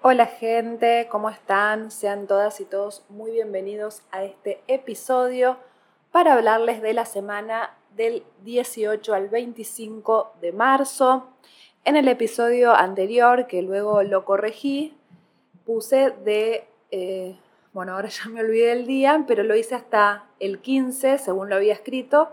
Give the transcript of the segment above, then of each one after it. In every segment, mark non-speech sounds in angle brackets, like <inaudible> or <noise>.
Hola gente, ¿cómo están? Sean todas y todos muy bienvenidos a este episodio para hablarles de la semana del 18 al 25 de marzo. En el episodio anterior, que luego lo corregí, puse de, eh, bueno, ahora <laughs> ya me olvidé el día, pero lo hice hasta el 15, según lo había escrito,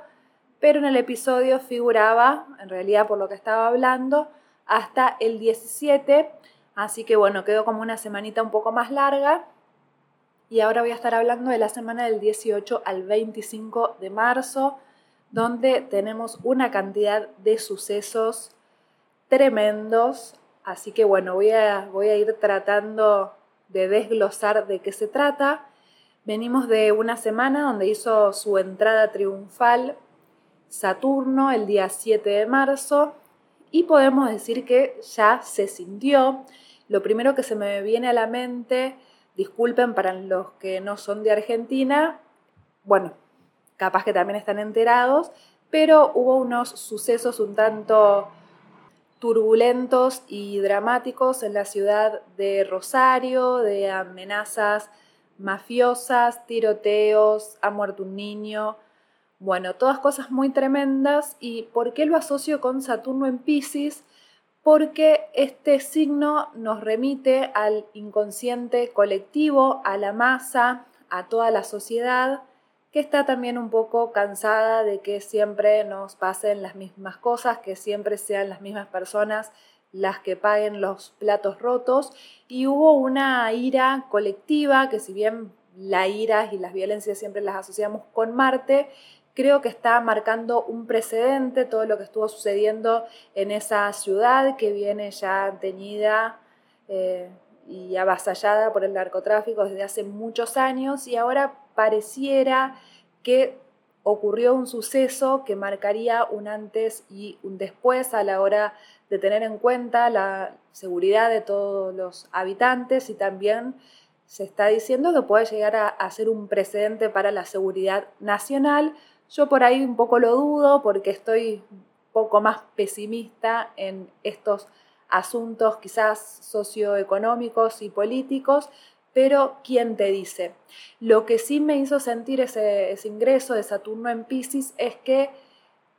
pero en el episodio figuraba, en realidad por lo que estaba hablando, hasta el 17 Así que bueno, quedó como una semanita un poco más larga. Y ahora voy a estar hablando de la semana del 18 al 25 de marzo, donde tenemos una cantidad de sucesos tremendos. Así que bueno, voy a, voy a ir tratando de desglosar de qué se trata. Venimos de una semana donde hizo su entrada triunfal Saturno el día 7 de marzo y podemos decir que ya se sintió lo primero que se me viene a la mente, disculpen para los que no son de Argentina, bueno, capaz que también están enterados, pero hubo unos sucesos un tanto turbulentos y dramáticos en la ciudad de Rosario, de amenazas mafiosas, tiroteos, ha muerto un niño, bueno, todas cosas muy tremendas. ¿Y por qué lo asocio con Saturno en Pisces? Porque este signo nos remite al inconsciente colectivo, a la masa, a toda la sociedad, que está también un poco cansada de que siempre nos pasen las mismas cosas, que siempre sean las mismas personas las que paguen los platos rotos. Y hubo una ira colectiva, que si bien la ira y las violencias siempre las asociamos con Marte, creo que está marcando un precedente todo lo que estuvo sucediendo en esa ciudad que viene ya teñida eh, y avasallada por el narcotráfico desde hace muchos años y ahora pareciera que ocurrió un suceso que marcaría un antes y un después a la hora de tener en cuenta la seguridad de todos los habitantes y también se está diciendo que puede llegar a, a ser un precedente para la seguridad nacional, yo por ahí un poco lo dudo porque estoy un poco más pesimista en estos asuntos quizás socioeconómicos y políticos, pero ¿quién te dice? Lo que sí me hizo sentir ese, ingreso de Saturno en Pisces es que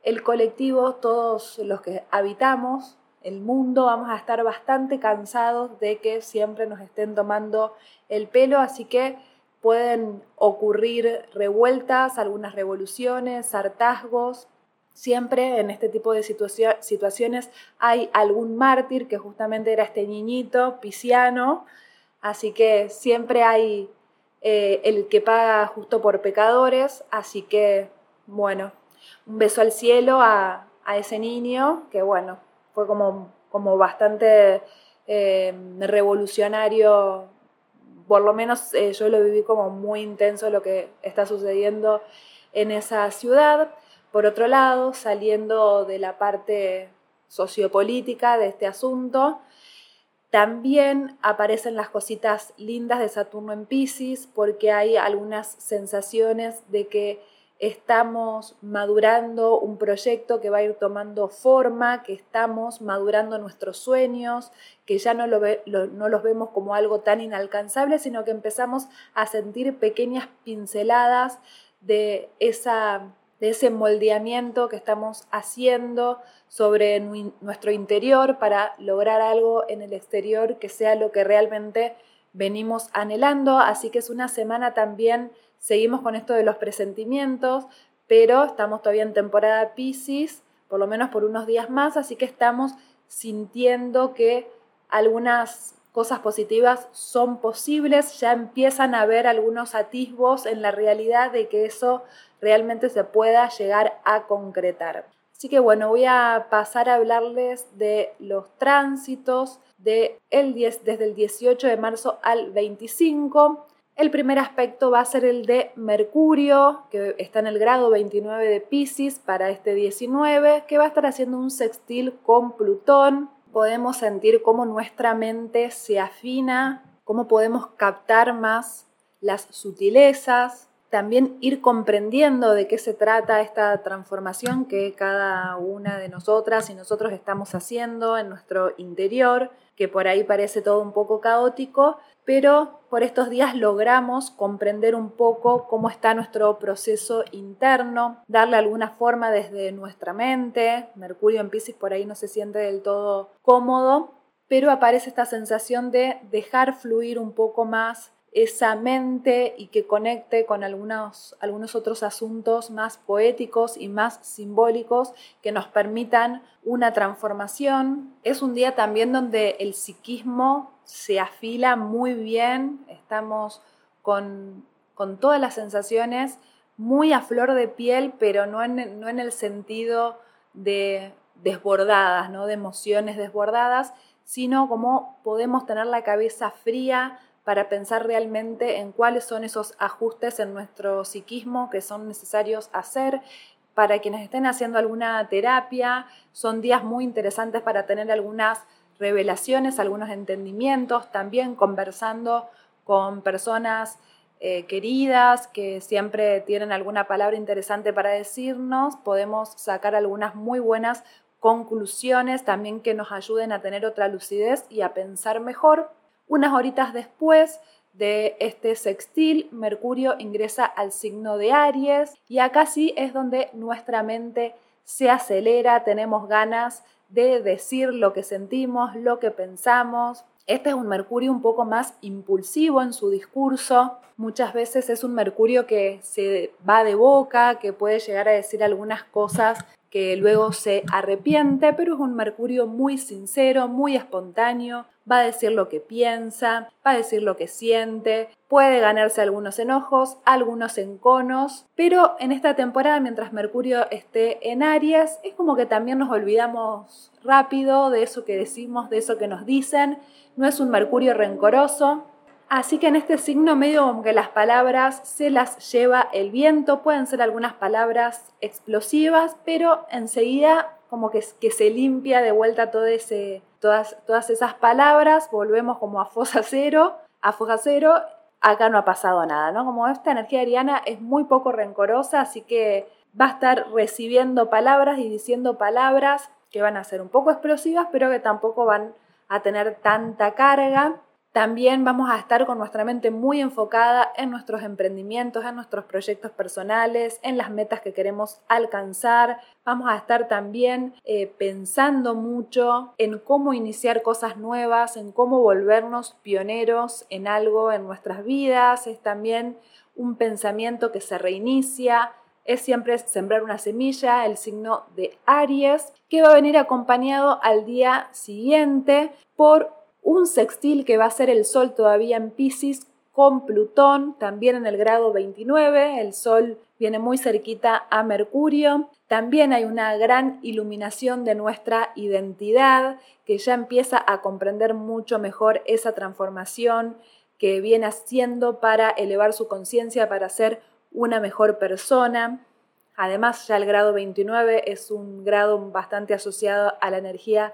el colectivo, todos los que habitamos el mundo, vamos a estar bastante cansados de que siempre nos estén tomando el pelo, así que pueden ocurrir revueltas, algunas revoluciones, hartazgos. Siempre en este tipo de situaciones hay algún mártir que justamente era este niñito pisciano, así que siempre hay eh, el que paga justo por pecadores, así que bueno, un beso al cielo a, ese niño, que bueno, fue como, como bastante eh, revolucionario por lo menos eh, yo lo viví como muy intenso lo que está sucediendo en esa ciudad. Por otro lado, saliendo de la parte sociopolítica de este asunto, también aparecen las cositas lindas de Saturno en Pisces porque hay algunas sensaciones de que estamos madurando un proyecto que va a ir tomando forma, que estamos madurando nuestros sueños, que ya no, lo no, los vemos como algo tan inalcanzable, sino que empezamos a sentir pequeñas pinceladas de, esa, de ese moldeamiento que estamos haciendo sobre nuestro interior para lograr algo en el exterior que sea lo que realmente venimos anhelando. Así que es una semana también Seguimos con esto de los presentimientos, pero estamos todavía en temporada Pisces, por lo menos por unos días más, así que estamos sintiendo que algunas cosas positivas son posibles, ya empiezan a haber algunos atisbos en la realidad de que eso realmente se pueda llegar a concretar. Así que bueno, voy a pasar a hablarles de los tránsitos de el 10, desde el 18 de marzo al 25. El primer aspecto va a ser el de Mercurio, que está en el grado 29 de Pisces para este 19, que va a estar haciendo un sextil con Plutón. Podemos sentir cómo nuestra mente se afina, cómo podemos captar más las sutilezas, también ir comprendiendo de qué se trata esta transformación que cada una de nosotras y nosotros estamos haciendo en nuestro interior. que por ahí parece todo un poco caótico, pero por estos días logramos comprender un poco cómo está nuestro proceso interno, darle alguna forma desde nuestra mente. Mercurio en Pisces por ahí no se siente del todo cómodo, pero aparece esta sensación de dejar fluir un poco más esa mente y que conecte con algunos, otros asuntos más poéticos y más simbólicos que nos permitan una transformación. Es un día también donde el psiquismo se afila muy bien, estamos con, todas las sensaciones muy a flor de piel, pero no en, no en el sentido de desbordadas, ¿no? de emociones desbordadas, sino como podemos tener la cabeza fría, para pensar realmente en cuáles son esos ajustes en nuestro psiquismo que son necesarios hacer. Para quienes estén haciendo alguna terapia, son días muy interesantes para tener algunas revelaciones, algunos entendimientos, también conversando con personas eh, queridas que siempre tienen alguna palabra interesante para decirnos, podemos sacar algunas muy buenas conclusiones también que nos ayuden a tener otra lucidez y a pensar mejor. Unas horitas después de este sextil, Mercurio ingresa al signo de Aries y acá sí es donde nuestra mente se acelera, tenemos ganas de decir lo que sentimos, lo que pensamos. Este es un Mercurio un poco más impulsivo en su discurso. Muchas veces es un Mercurio que se va de boca, que puede llegar a decir algunas cosas que luego se arrepiente, pero es un Mercurio muy sincero, muy espontáneo, va a decir lo que piensa, va a decir lo que siente, puede ganarse algunos enojos, algunos enconos, pero en esta temporada, mientras Mercurio esté en Aries, es como que también nos olvidamos rápido de eso que decimos, de eso que nos dicen, no es un Mercurio rencoroso, Así que en este signo medio como que las palabras se las lleva el viento, pueden ser algunas palabras explosivas, pero enseguida como que, se limpia de vuelta todas esas palabras, volvemos como a fosa cero, a fosa cero, acá no ha pasado nada, ¿no? Como esta energía ariana es muy poco rencorosa, así que va a estar recibiendo palabras y diciendo palabras que van a ser un poco explosivas, pero que tampoco van a tener tanta carga. También vamos a estar con nuestra mente muy enfocada en nuestros emprendimientos, en nuestros proyectos personales, en las metas que queremos alcanzar. Vamos a estar también eh, pensando mucho en cómo iniciar cosas nuevas, en cómo volvernos pioneros en algo en nuestras vidas. Es también un pensamiento que se reinicia, es siempre sembrar una semilla, el signo de Aries, que va a venir acompañado al día siguiente por un sextil que va a ser el Sol todavía en Pisces con Plutón, también en el grado 29, el Sol viene muy cerquita a Mercurio. También hay una gran iluminación de nuestra identidad, que ya empieza a comprender mucho mejor esa transformación que viene haciendo para elevar su conciencia, para ser una mejor persona. Además, ya el grado 29 es un grado bastante asociado a la energía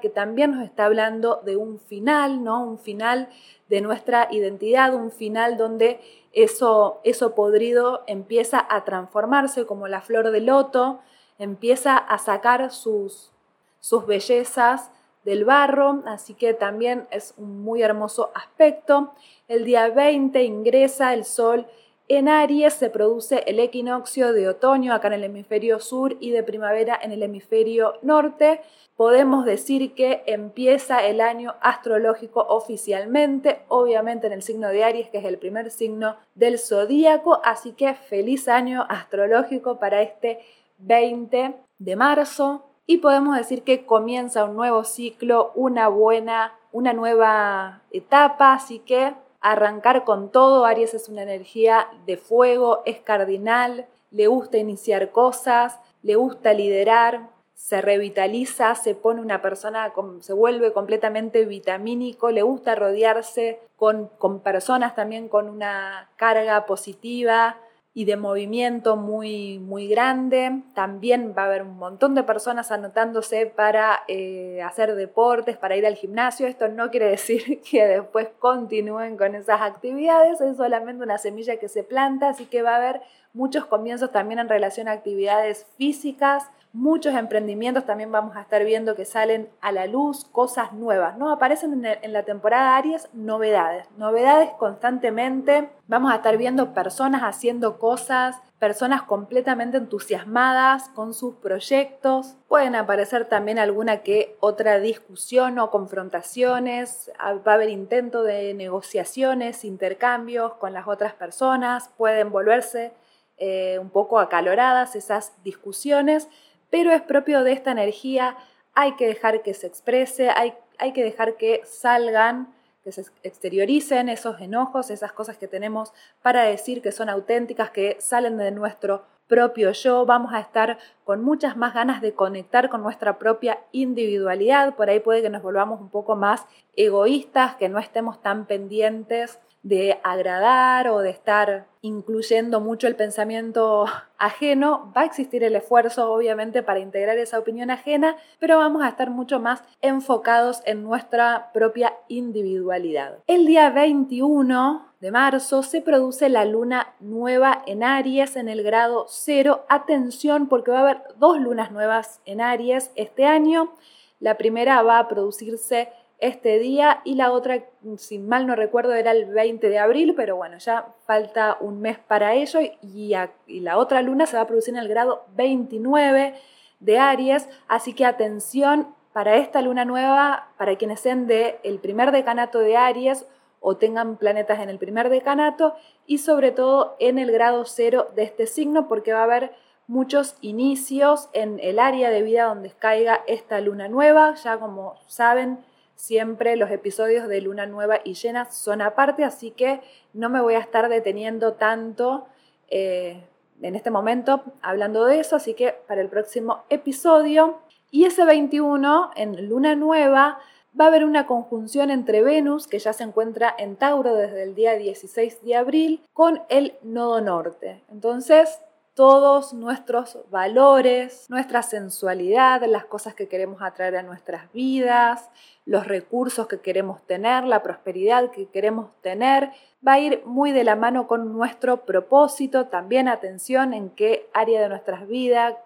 que también nos está hablando de un final, ¿no? Un final de nuestra identidad, un final donde eso, eso podrido empieza a transformarse como la flor de loto, empieza a sacar sus, sus bellezas del barro, así que también es un muy hermoso aspecto. El día 20 ingresa el sol en Aries se produce el equinoccio de otoño acá en el hemisferio sur y de primavera en el hemisferio norte. Podemos decir que empieza el año astrológico oficialmente, obviamente en el signo de Aries, que es el primer signo del zodíaco, así que feliz año astrológico para este 20 de marzo. Y podemos decir que comienza un nuevo ciclo, una buena, una nueva etapa, así que arrancar con todo. Aries es una energía de fuego, es cardinal, le gusta iniciar cosas, le gusta liderar, se revitaliza, se pone una persona, se vuelve completamente vitamínico, le gusta rodearse con, con personas también con una carga positiva, y de movimiento muy, muy grande. También va a haber un montón de personas anotándose para eh, hacer deportes, para ir al gimnasio. Esto no quiere <laughs> decir que después continúen con esas actividades, es solamente una semilla que se planta, así que va a haber muchos comienzos también en relación a actividades físicas, muchos emprendimientos también vamos a estar viendo que salen a la luz, cosas nuevas, ¿no? Aparecen en, la temporada Aries novedades, novedades constantemente. Vamos a estar viendo personas haciendo cosas, personas completamente entusiasmadas con sus proyectos. Pueden aparecer también alguna que otra discusión o confrontaciones. Ah, va a haber intento de negociaciones, intercambios con las otras personas. Pueden volverse eh, un poco acaloradas esas discusiones pero es propio de esta energía, hay que dejar que se exprese, hay, hay que dejar que salgan, que se exterioricen esos enojos, esas cosas que tenemos para decir que son auténticas, que salen de nuestro propio yo, vamos a estar con muchas más ganas de conectar con nuestra propia individualidad, por ahí puede que nos volvamos un poco más egoístas, que no estemos tan pendientes de agradar o de estar incluyendo mucho el pensamiento <laughs> ajeno, va a existir el esfuerzo obviamente para integrar esa opinión ajena, pero vamos a estar mucho más enfocados en nuestra propia individualidad. El día 21 de marzo se produce la luna nueva en Aries en el grado 0. Atención porque va a haber dos lunas nuevas en Aries este año. La primera va a producirse este día y la otra, si mal no recuerdo, era el 20 de abril, pero bueno, ya falta un mes para ello y, la otra luna se va a producir en el grado 29 de Aries, así que atención para esta luna nueva, para quienes sean del el primer decanato de Aries o tengan planetas en el primer decanato y sobre todo en el grado cero de este signo porque va a haber muchos inicios en el área de vida donde caiga esta luna nueva, ya como saben, Siempre los episodios de Luna Nueva y Llena son aparte, así que no me voy a estar deteniendo tanto eh, en este momento hablando de eso, así que para el próximo episodio. Y ese 21, en Luna Nueva, va a haber una conjunción entre Venus, que ya se encuentra en Tauro desde el día 16 de abril, con el nodo norte. Entonces, todos nuestros valores, nuestra sensualidad, las cosas que queremos atraer a nuestras vidas, los recursos que queremos tener, la prosperidad que queremos tener, va a ir muy de la mano con nuestro propósito. También atención en qué área de nuestras vidas,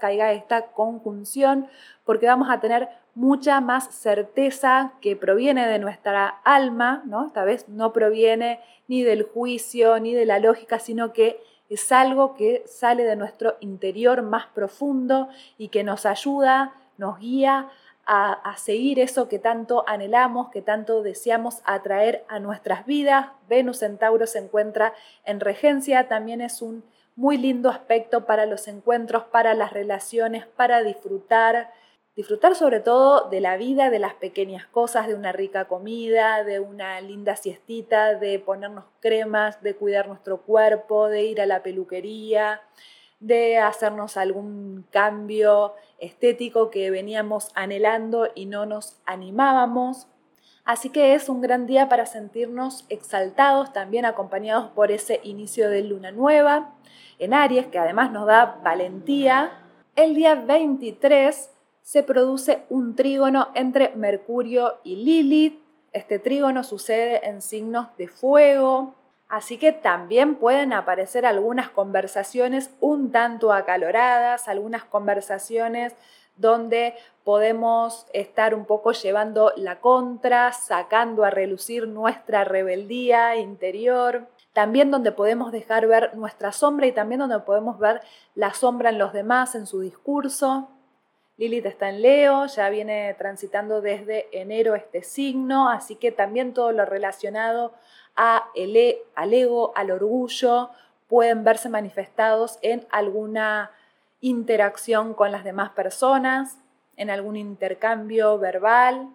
caiga esta conjunción, porque vamos a tener mucha más certeza que proviene de nuestra alma, ¿no? Esta vez no proviene ni del juicio ni de la lógica, sino que es algo que sale de nuestro interior más profundo y que nos ayuda, nos guía a, seguir eso que tanto anhelamos, que tanto deseamos atraer a nuestras vidas. Venus en Tauro se encuentra en regencia, también es un muy lindo aspecto para los encuentros, para las relaciones, para disfrutar, disfrutar sobre todo de la vida, de las pequeñas cosas, de una rica comida, de una linda siestita, de ponernos cremas, de cuidar nuestro cuerpo, de ir a la peluquería, de hacernos algún cambio estético que veníamos anhelando y no nos animábamos. Así que es un gran día para sentirnos exaltados, también acompañados por ese inicio de luna nueva en Aries, que además nos da valentía. El día 23 se produce un trígono entre Mercurio y Lilith. Este trígono sucede en signos de fuego, así que también pueden aparecer algunas conversaciones un tanto acaloradas, algunas conversaciones donde podemos estar un poco llevando la contra, sacando a relucir nuestra rebeldía interior, también donde podemos dejar ver nuestra sombra y también donde podemos ver la sombra en los demás, en su discurso. Lilith está en Leo, ya viene transitando desde enero este signo, así que también todo lo relacionado a el, al ego, al orgullo, pueden verse manifestados en alguna interacción con las demás personas, en algún intercambio verbal.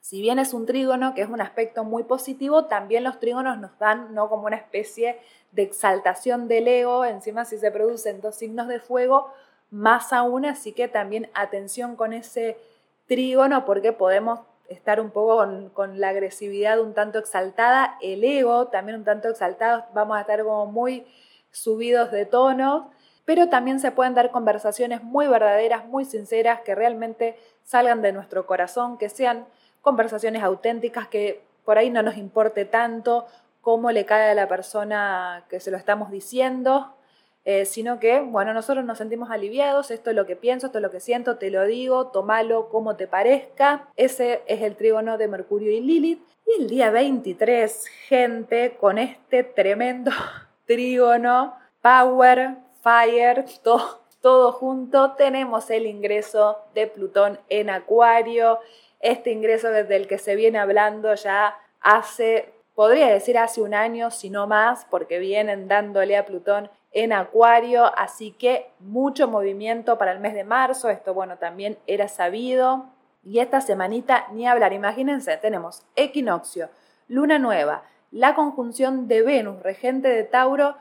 Si bien es un trígono, que es un aspecto muy positivo, también los trígonos nos dan ¿no? como una especie de exaltación del ego, encima si se producen dos signos de fuego, más aún, así que también atención con ese trígono porque podemos estar un poco con, la agresividad un tanto exaltada, el ego también un tanto exaltado, vamos a estar como muy subidos de tono, pero también se pueden dar conversaciones muy verdaderas, muy sinceras, que realmente salgan de nuestro corazón, que sean conversaciones auténticas, que por ahí no nos importe tanto cómo le cae a la persona que se lo estamos diciendo, eh, sino que, bueno, nosotros nos sentimos aliviados, esto es lo que pienso, esto es lo que siento, te lo digo, tómalo como te parezca. Ese es el trígono de Mercurio y Lilith. Y el día 23, gente, con este tremendo <laughs> trígono, power, fire, todo, todo junto, tenemos el ingreso de Plutón en Acuario, este ingreso desde el que se viene hablando ya hace, podría decir hace un año, si no más, porque vienen dándole a Plutón en Acuario, así que mucho movimiento para el mes de marzo, esto bueno también era sabido. Y esta semanita ni hablar, imagínense, tenemos equinoccio, luna nueva, la conjunción de Venus, regente de Tauro,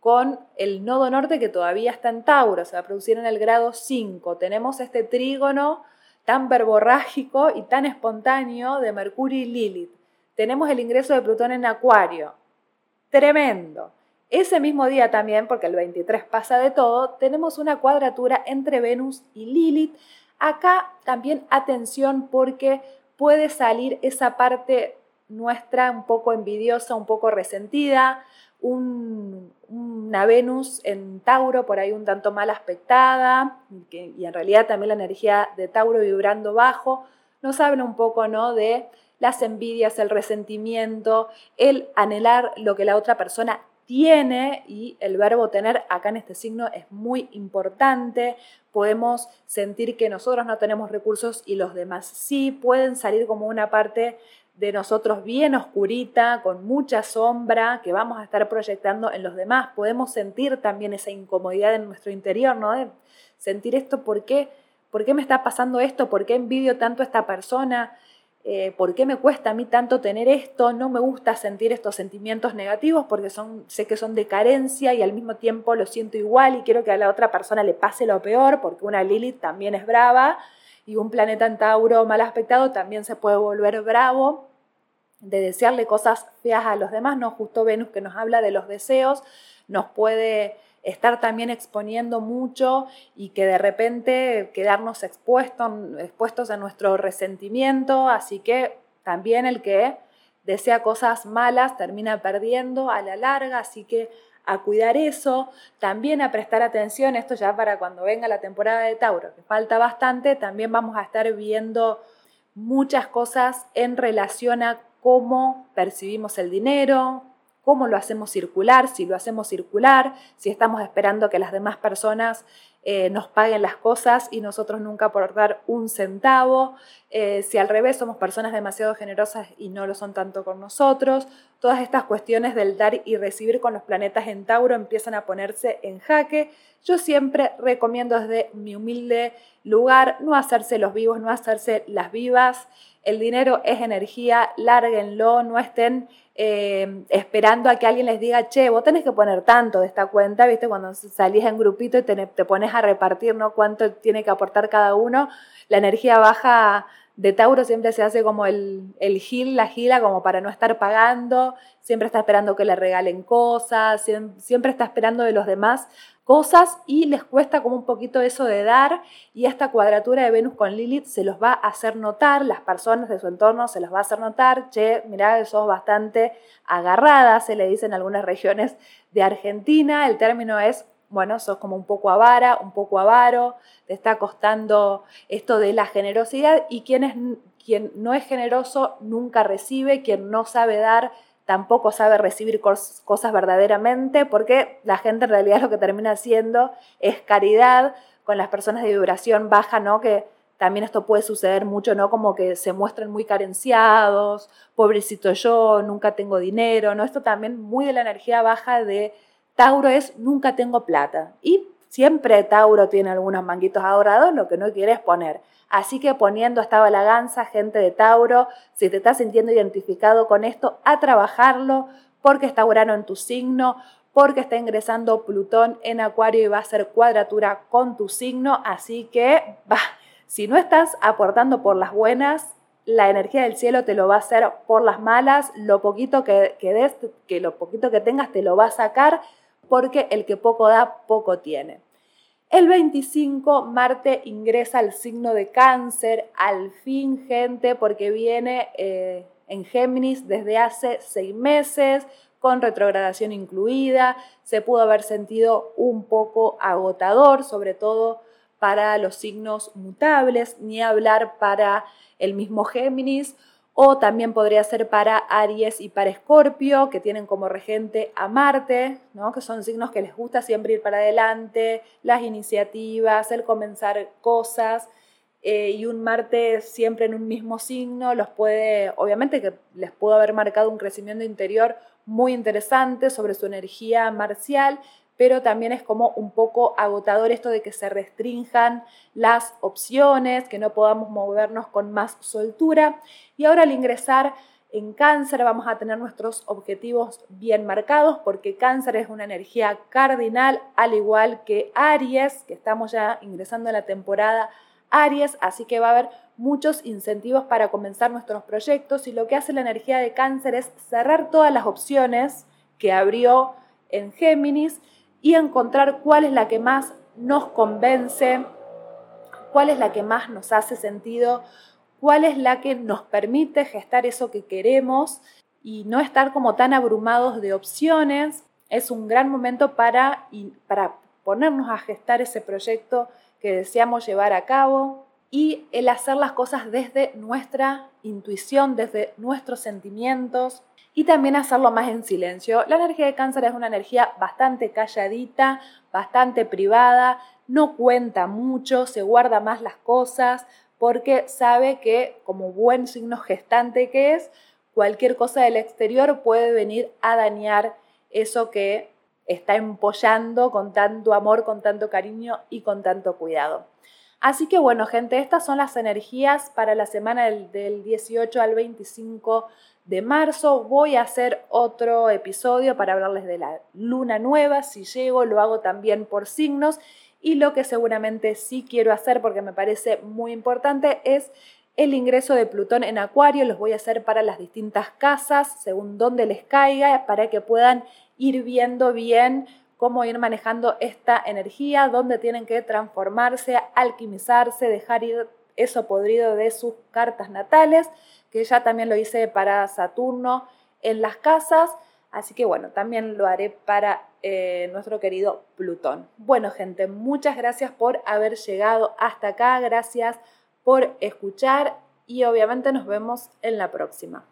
con el nodo norte que todavía está en Tauro, se va a producir en el grado 5. Tenemos este trígono tan verborrágico y tan espontáneo de Mercurio y Lilith. Tenemos el ingreso de Plutón en Acuario. Tremendo. Ese mismo día también, porque el 23 pasa de todo, tenemos una cuadratura entre Venus y Lilith. Acá también atención porque puede salir esa parte nuestra un poco envidiosa, un poco resentida, una Venus en Tauro por ahí un tanto mal aspectada, y en realidad también la energía de Tauro vibrando bajo, nos habla un poco ¿no? de las envidias, el resentimiento, el anhelar lo que la otra persona tiene y el verbo tener acá en este signo es muy importante. Podemos sentir que nosotros no tenemos recursos y los demás sí. Pueden salir como una parte de nosotros bien oscurita, con mucha sombra, que vamos a estar proyectando en los demás. Podemos sentir también esa incomodidad en nuestro interior, ¿no? De sentir esto, ¿por qué? ¿Por qué me está pasando esto? ¿Por qué envidio tanto a esta persona? Eh, ¿por qué me cuesta a mí tanto tener esto? No me gusta sentir estos sentimientos negativos porque son, sé que son de carencia y al mismo tiempo lo siento igual y quiero que a la otra persona le pase lo peor porque una Lilith también es brava y un planeta en Tauro mal aspectado también se puede volver bravo de desearle cosas feas a los demás, no justo Venus que nos habla de los deseos, nos puede estar también exponiendo mucho y que de repente quedarnos expuestos, expuestos a nuestro resentimiento, así que también el que desea cosas malas termina perdiendo a la larga, así que a cuidar eso, también a prestar atención, esto ya para cuando venga la temporada de Tauro, que falta bastante, también vamos a estar viendo muchas cosas en relación a cómo percibimos el dinero, cómo lo hacemos circular, si lo hacemos circular, si estamos esperando que las demás personas eh, nos paguen las cosas y nosotros nunca aportar un centavo, eh, si al revés somos personas demasiado generosas y no lo son tanto con nosotros, todas estas cuestiones del dar y recibir con los planetas en Tauro empiezan a ponerse en jaque. Yo siempre recomiendo desde mi humilde lugar no hacerse los vivos, no hacerse las vivas. El dinero es energía, lárguenlo, no estén eh, esperando a que alguien les diga, che, vos tenés que poner tanto de esta cuenta, ¿viste? Cuando salís en grupito y te, te pones a repartir, ¿no? Cuánto tiene que aportar cada uno. La energía baja de Tauro siempre se hace como el, el gil, la gila, como para no estar pagando, siempre está esperando que le regalen cosas, siempre está esperando de los demás cosas y les cuesta como un poquito eso de dar y esta cuadratura de Venus con Lilith se los va a hacer notar, las personas de su entorno se los va a hacer notar, che, mirá, sos bastante agarrada, se le dice en algunas regiones de Argentina, el término es bueno, sos como un poco avara, un poco avaro, te está costando esto de la generosidad y quien, es, no es generoso nunca recibe, quien no sabe dar tampoco sabe recibir cosas verdaderamente, porque la gente en realidad lo que termina haciendo es caridad con las personas de vibración baja, ¿no? Que también esto puede suceder mucho, ¿no? Como que se muestran muy carenciados, pobrecito yo, nunca tengo dinero, ¿no? Esto también muy de la energía baja de Tauro es nunca tengo plata. Y siempre Tauro tiene algunos manguitos ahorrados, lo que no quiere es poner. Así que poniendo esta balaganza, gente de Tauro, si te estás sintiendo identificado con esto, a trabajarlo, porque está Urano en tu signo, porque está ingresando Plutón en Acuario y va a hacer cuadratura con tu signo. Así que, va, si no estás aportando por las buenas, la energía del cielo te lo va a hacer por las malas, lo poquito que, que des, que lo poquito que tengas te lo va a sacar porque el que poco da, poco tiene. El 25, Marte ingresa al signo de cáncer, al fin gente, porque viene eh, en Géminis desde hace seis meses, con retrogradación incluida, se pudo haber sentido un poco agotador, sobre todo para los signos mutables, ni hablar para el mismo Géminis, o también podría ser para Aries y para Escorpio, que tienen como regente a Marte, ¿no? que son signos que les gusta siempre ir para adelante, las iniciativas, el comenzar cosas. Eh, y un Marte siempre en un mismo signo los puede, obviamente que les pudo haber marcado un crecimiento interior muy interesante sobre su energía marcial, pero también es como un poco agotador esto de que se restrinjan las opciones, que no podamos movernos con más soltura. Y ahora al ingresar en cáncer vamos a tener nuestros objetivos bien marcados porque cáncer es una energía cardinal, al igual que Aries, que estamos ya ingresando en la temporada Aries, así que va a haber muchos incentivos para comenzar nuestros proyectos y lo que hace la energía de cáncer es cerrar todas las opciones que abrió en Géminis y encontrar cuál es la que más nos convence, cuál es la que más nos hace sentido, cuál es la que nos permite gestar eso que queremos y no estar como tan abrumados de opciones. Es un gran momento para, para ponernos a gestar ese proyecto que deseamos llevar a cabo y el hacer las cosas desde nuestra intuición, desde nuestros sentimientos y también hacerlo más en silencio. La energía de cáncer es una energía bastante calladita, bastante privada, no cuenta mucho, se guarda más las cosas porque sabe que como buen signo gestante que es, cualquier cosa del exterior puede venir a dañar eso que está empollando con tanto amor, con tanto cariño y con tanto cuidado. Así que bueno, gente, estas son las energías para la semana del, 18 al 25 de marzo. Voy a hacer otro episodio para hablarles de la luna nueva. Si llego, lo hago también por signos. Y lo que seguramente sí quiero hacer, porque me parece muy importante, es el ingreso de Plutón en Acuario. Los voy a hacer para las distintas casas, según dónde les caiga, para que puedan ir viendo bien cómo ir manejando esta energía, dónde tienen que transformarse, alquimizarse, dejar ir eso podrido de sus cartas natales, que ya también lo hice para Saturno en las casas, así que bueno, también lo haré para eh, nuestro querido Plutón. Bueno gente, muchas gracias por haber llegado hasta acá, gracias por escuchar y obviamente nos vemos en la próxima.